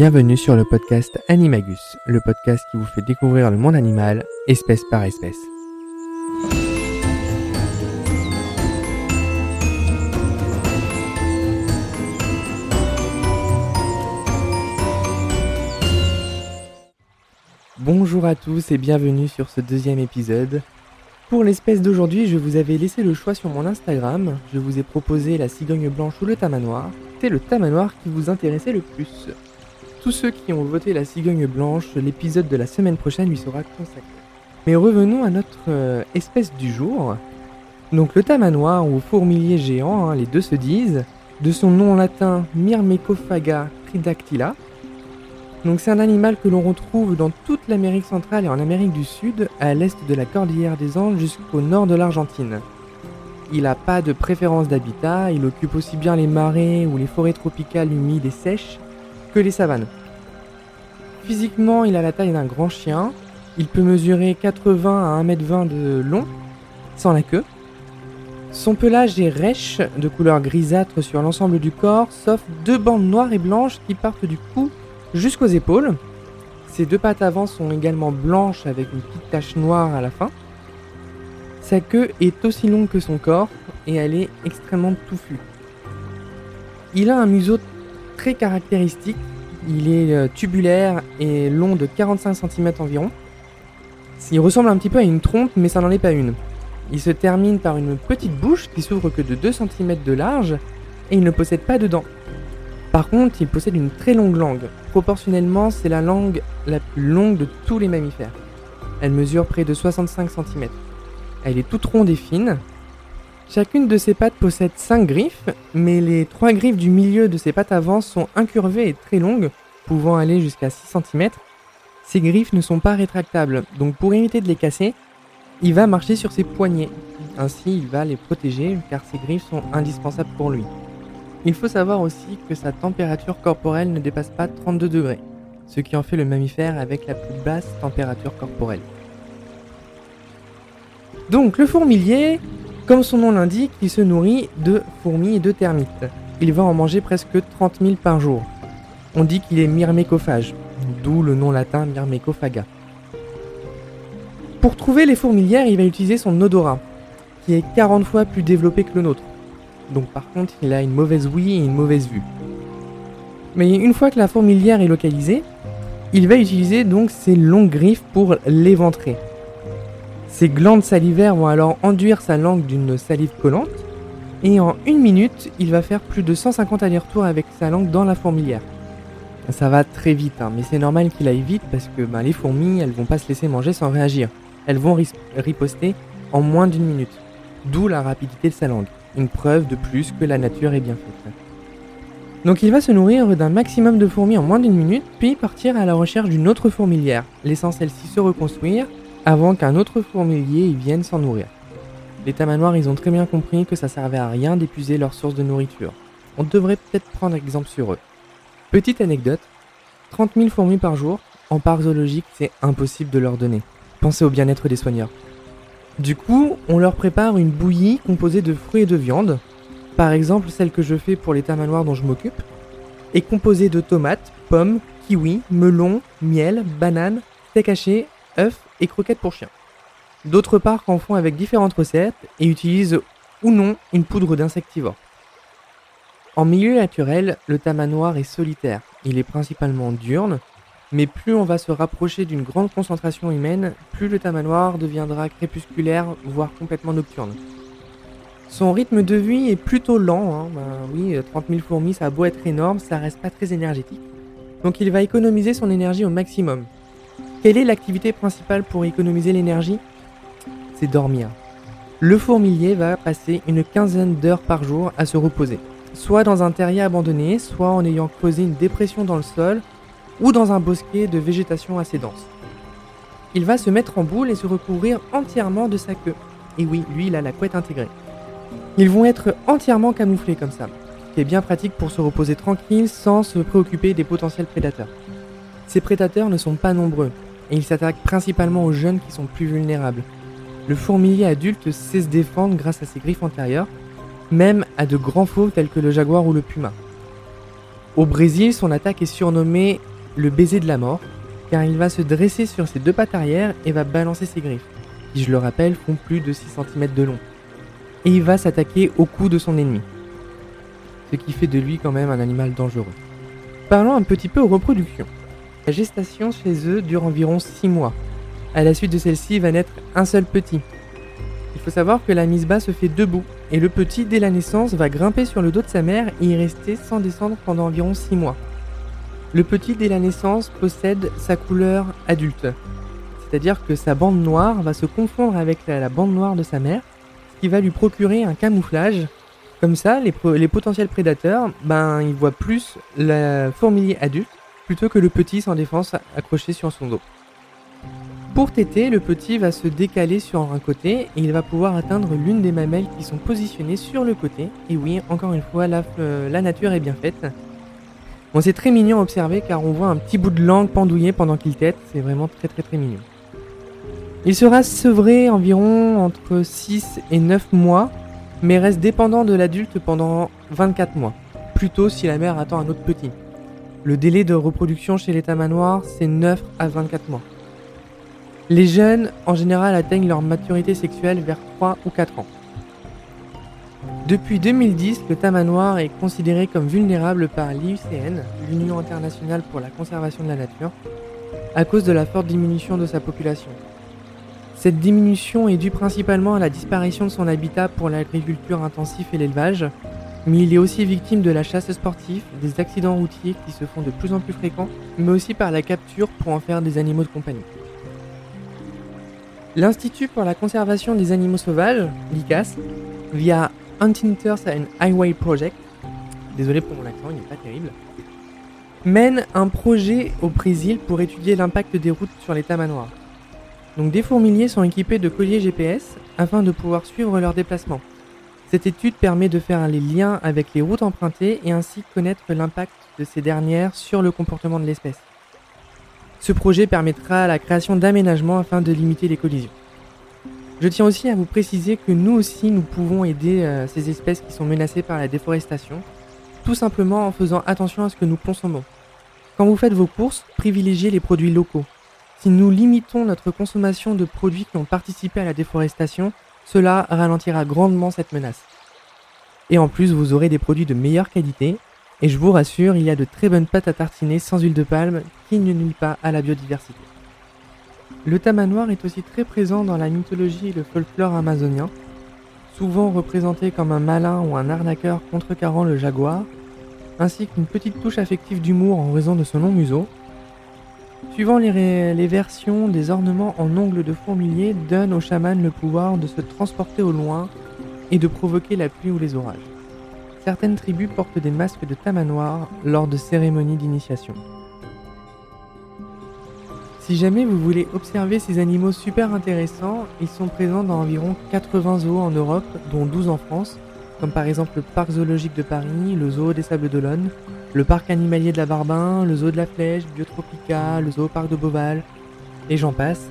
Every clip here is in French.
Bienvenue sur le podcast Animagus, le podcast qui vous fait découvrir le monde animal, espèce par espèce. Bonjour à tous et bienvenue sur ce deuxième épisode. Pour l'espèce d'aujourd'hui, je vous avais laissé le choix sur mon Instagram. Je vous ai proposé la cigogne blanche ou le tamanoir. C'est le tamanoir qui vous intéressait le plus. Tous ceux qui ont voté la cigogne blanche, l'épisode de la semaine prochaine lui sera consacré. Mais revenons à notre euh, espèce du jour. Donc le tamanoir ou fourmilier géant, hein, les deux se disent, de son nom latin Myrmecophaga tridactyla. Donc c'est un animal que l'on retrouve dans toute l'Amérique centrale et en Amérique du Sud, à l'est de la cordillère des Andes jusqu'au nord de l'Argentine. Il n'a pas de préférence d'habitat, il occupe aussi bien les marais ou les forêts tropicales humides et sèches les savanes. Physiquement, il a la taille d'un grand chien. Il peut mesurer 80 à 1m20 de long, sans la queue. Son pelage est rêche, de couleur grisâtre sur l'ensemble du corps, sauf deux bandes noires et blanches qui partent du cou jusqu'aux épaules. Ses deux pattes avant sont également blanches avec une petite tache noire à la fin. Sa queue est aussi longue que son corps et elle est extrêmement touffue. Il a un museau très caractéristique. Il est euh, tubulaire et long de 45 cm environ. Il ressemble un petit peu à une trompe, mais ça n'en est pas une. Il se termine par une petite bouche qui s'ouvre que de 2 cm de large et il ne possède pas de dents. Par contre, il possède une très longue langue. Proportionnellement, c'est la langue la plus longue de tous les mammifères. Elle mesure près de 65 cm. Elle est toute ronde et fine, Chacune de ses pattes possède 5 griffes, mais les 3 griffes du milieu de ses pattes avant sont incurvées et très longues, pouvant aller jusqu'à 6 cm. Ces griffes ne sont pas rétractables, donc pour éviter de les casser, il va marcher sur ses poignets. Ainsi, il va les protéger car ces griffes sont indispensables pour lui. Il faut savoir aussi que sa température corporelle ne dépasse pas 32 degrés, ce qui en fait le mammifère avec la plus basse température corporelle. Donc le fourmilier, comme son nom l'indique, il se nourrit de fourmis et de termites. Il va en manger presque 30 000 par jour. On dit qu'il est myrmécophage, d'où le nom latin myrmecophaga. Pour trouver les fourmilières, il va utiliser son odorat, qui est 40 fois plus développé que le nôtre. Donc par contre, il a une mauvaise ouïe et une mauvaise vue. Mais une fois que la fourmilière est localisée, il va utiliser donc ses longues griffes pour l'éventrer. Ses glandes salivaires vont alors enduire sa langue d'une salive collante, et en une minute, il va faire plus de 150 allers-retours avec sa langue dans la fourmilière. Ça va très vite, hein, mais c'est normal qu'il aille vite parce que ben, les fourmis, elles vont pas se laisser manger sans réagir. Elles vont riposter en moins d'une minute. D'où la rapidité de sa langue. Une preuve de plus que la nature est bien faite. Donc il va se nourrir d'un maximum de fourmis en moins d'une minute, puis partir à la recherche d'une autre fourmilière, laissant celle-ci se reconstruire avant qu'un autre fourmilier y vienne s'en nourrir. Les tamanoirs, ils ont très bien compris que ça servait à rien d'épuiser leur source de nourriture. On devrait peut-être prendre exemple sur eux. Petite anecdote, 30 000 fourmis par jour, en parc zoologique, c'est impossible de leur donner. Pensez au bien-être des soigneurs. Du coup, on leur prépare une bouillie composée de fruits et de viande, par exemple celle que je fais pour les tamanoirs dont je m'occupe, est composée de tomates, pommes, kiwis, melons, miel, bananes, steak haché, et croquettes pour chiens. D'autres parcs en font avec différentes recettes et utilisent ou non une poudre d'insectivore. En milieu naturel, le tamanoir est solitaire. Il est principalement diurne, mais plus on va se rapprocher d'une grande concentration humaine, plus le tamanoir deviendra crépusculaire, voire complètement nocturne. Son rythme de vie est plutôt lent, hein. ben oui, 30 000 fourmis, ça a beau être énorme, ça reste pas très énergétique. Donc il va économiser son énergie au maximum. Quelle est l'activité principale pour économiser l'énergie? C'est dormir. Le fourmilier va passer une quinzaine d'heures par jour à se reposer, soit dans un terrier abandonné, soit en ayant creusé une dépression dans le sol, ou dans un bosquet de végétation assez dense. Il va se mettre en boule et se recouvrir entièrement de sa queue. Et oui, lui, il a la couette intégrée. Ils vont être entièrement camouflés comme ça, ce qui est bien pratique pour se reposer tranquille sans se préoccuper des potentiels prédateurs. Ces prédateurs ne sont pas nombreux, et il s'attaque principalement aux jeunes qui sont plus vulnérables. Le fourmilier adulte sait se défendre grâce à ses griffes antérieures, même à de grands fauves tels que le jaguar ou le puma. Au Brésil, son attaque est surnommée le baiser de la mort, car il va se dresser sur ses deux pattes arrière et va balancer ses griffes, qui je le rappelle font plus de 6 cm de long. Et il va s'attaquer au cou de son ennemi. Ce qui fait de lui quand même un animal dangereux. Parlons un petit peu aux reproductions. La gestation chez eux dure environ 6 mois. À la suite de celle-ci va naître un seul petit. Il faut savoir que la mise bas se fait debout, et le petit dès la naissance va grimper sur le dos de sa mère et y rester sans descendre pendant environ 6 mois. Le petit dès la naissance possède sa couleur adulte, c'est-à-dire que sa bande noire va se confondre avec la bande noire de sa mère, ce qui va lui procurer un camouflage. Comme ça, les, potentiels prédateurs, ben, ils voient plus le fourmilier adulte plutôt que le petit sans défense accroché sur son dos. Pour téter, le petit va se décaler sur un côté et il va pouvoir atteindre l'une des mamelles qui sont positionnées sur le côté. Et oui, encore une fois, la, euh, nature est bien faite. C'est très mignon à observer car on voit un petit bout de langue pendouillé pendant qu'il tète, c'est vraiment très très très mignon. Il sera sevré environ entre 6 et 9 mois, mais reste dépendant de l'adulte pendant 24 mois, plutôt si la mère attend un autre petit. Le délai de reproduction chez les tamanoirs, c'est 9 à 24 mois. Les jeunes, en général, atteignent leur maturité sexuelle vers 3 ou 4 ans. Depuis 2010, le tamanoir est considéré comme vulnérable par l'IUCN, l'Union internationale pour la conservation de la nature, à cause de la forte diminution de sa population. Cette diminution est due principalement à la disparition de son habitat pour l'agriculture intensive et l'élevage, mais il est aussi victime de la chasse sportive, des accidents routiers qui se font de plus en plus fréquents, mais aussi par la capture pour en faire des animaux de compagnie. L'Institut pour la conservation des animaux sauvages, l'ICAS, via Hunters and Highway Project, désolé pour mon accent, il n'est pas terrible, mène un projet au Brésil pour étudier l'impact des routes sur les tamanoirs. Donc des fourmiliers sont équipés de colliers GPS afin de pouvoir suivre leurs déplacements. Cette étude permet de faire les liens avec les routes empruntées et ainsi connaître l'impact de ces dernières sur le comportement de l'espèce. Ce projet permettra la création d'aménagements afin de limiter les collisions. Je tiens aussi à vous préciser que nous aussi nous pouvons aider euh, ces espèces qui sont menacées par la déforestation, tout simplement en faisant attention à ce que nous consommons. Quand vous faites vos courses, privilégiez les produits locaux. Si nous limitons notre consommation de produits qui ont participé à la déforestation, cela ralentira grandement cette menace. Et en plus, vous aurez des produits de meilleure qualité, et je vous rassure, il y a de très bonnes pâtes à tartiner sans huile de palme qui ne nuit pas à la biodiversité. Le tamanoir est aussi très présent dans la mythologie et le folklore amazonien, souvent représenté comme un malin ou un arnaqueur contrecarrant le jaguar, ainsi qu'une petite touche affective d'humour en raison de son long museau. Suivant les, versions, des ornements en ongles de fourmilier donnent au chaman le pouvoir de se transporter au loin et de provoquer la pluie ou les orages. Certaines tribus portent des masques de tamanoir lors de cérémonies d'initiation. Si jamais vous voulez observer ces animaux super intéressants, ils sont présents dans environ 80 zoos en Europe, dont 12 en France, comme par exemple le parc zoologique de Paris, le zoo des Sables d'Olonne, le parc animalier de la Barbin, le zoo de la Flèche, Biotropica, le zoo parc de Beauval, et j'en passe.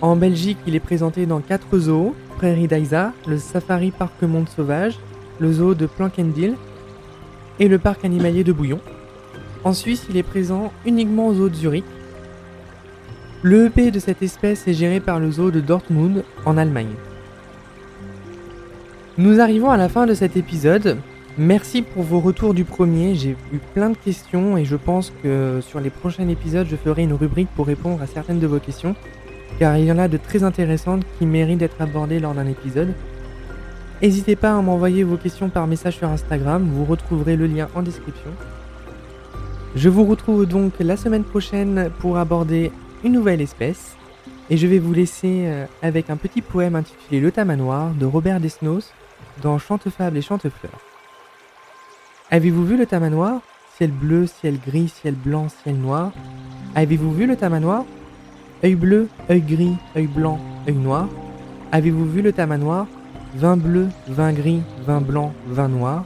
En Belgique, il est présenté dans 4 zoos, Prairie d'Aisa, le Safari Parc Monde Sauvage, le zoo de Plankendil et le parc animalier de Bouillon. En Suisse, il est présent uniquement au zoo de Zurich, le EP de cette espèce est géré par le zoo de Dortmund en Allemagne. Nous arrivons à la fin de cet épisode. Merci pour vos retours du premier. J'ai eu plein de questions et je pense que sur les prochains épisodes, je ferai une rubrique pour répondre à certaines de vos questions, car il y en a de très intéressantes qui méritent d'être abordées lors d'un épisode. N'hésitez pas à m'envoyer vos questions par message sur Instagram, vous retrouverez le lien en description. Je vous retrouve donc la semaine prochaine pour aborder une nouvelle espèce. Et je vais vous laisser euh, avec un petit poème intitulé Le Tamanoir de Robert Desnos dans Chantefable et Chantefleur. Avez-vous vu le tamanoir Ciel bleu, ciel gris, ciel blanc, ciel noir. Avez-vous vu le tamanoir Œil bleu, œil gris, œil blanc, œil noir. Avez-vous vu le tamanoir Vin bleu, vin gris, vin blanc, vin noir.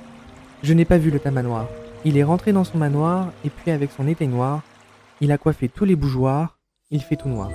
Je n'ai pas vu le tamanoir. Il est rentré dans son manoir et puis avec son noir, il a coiffé tous les bougeoirs il fait tout noir.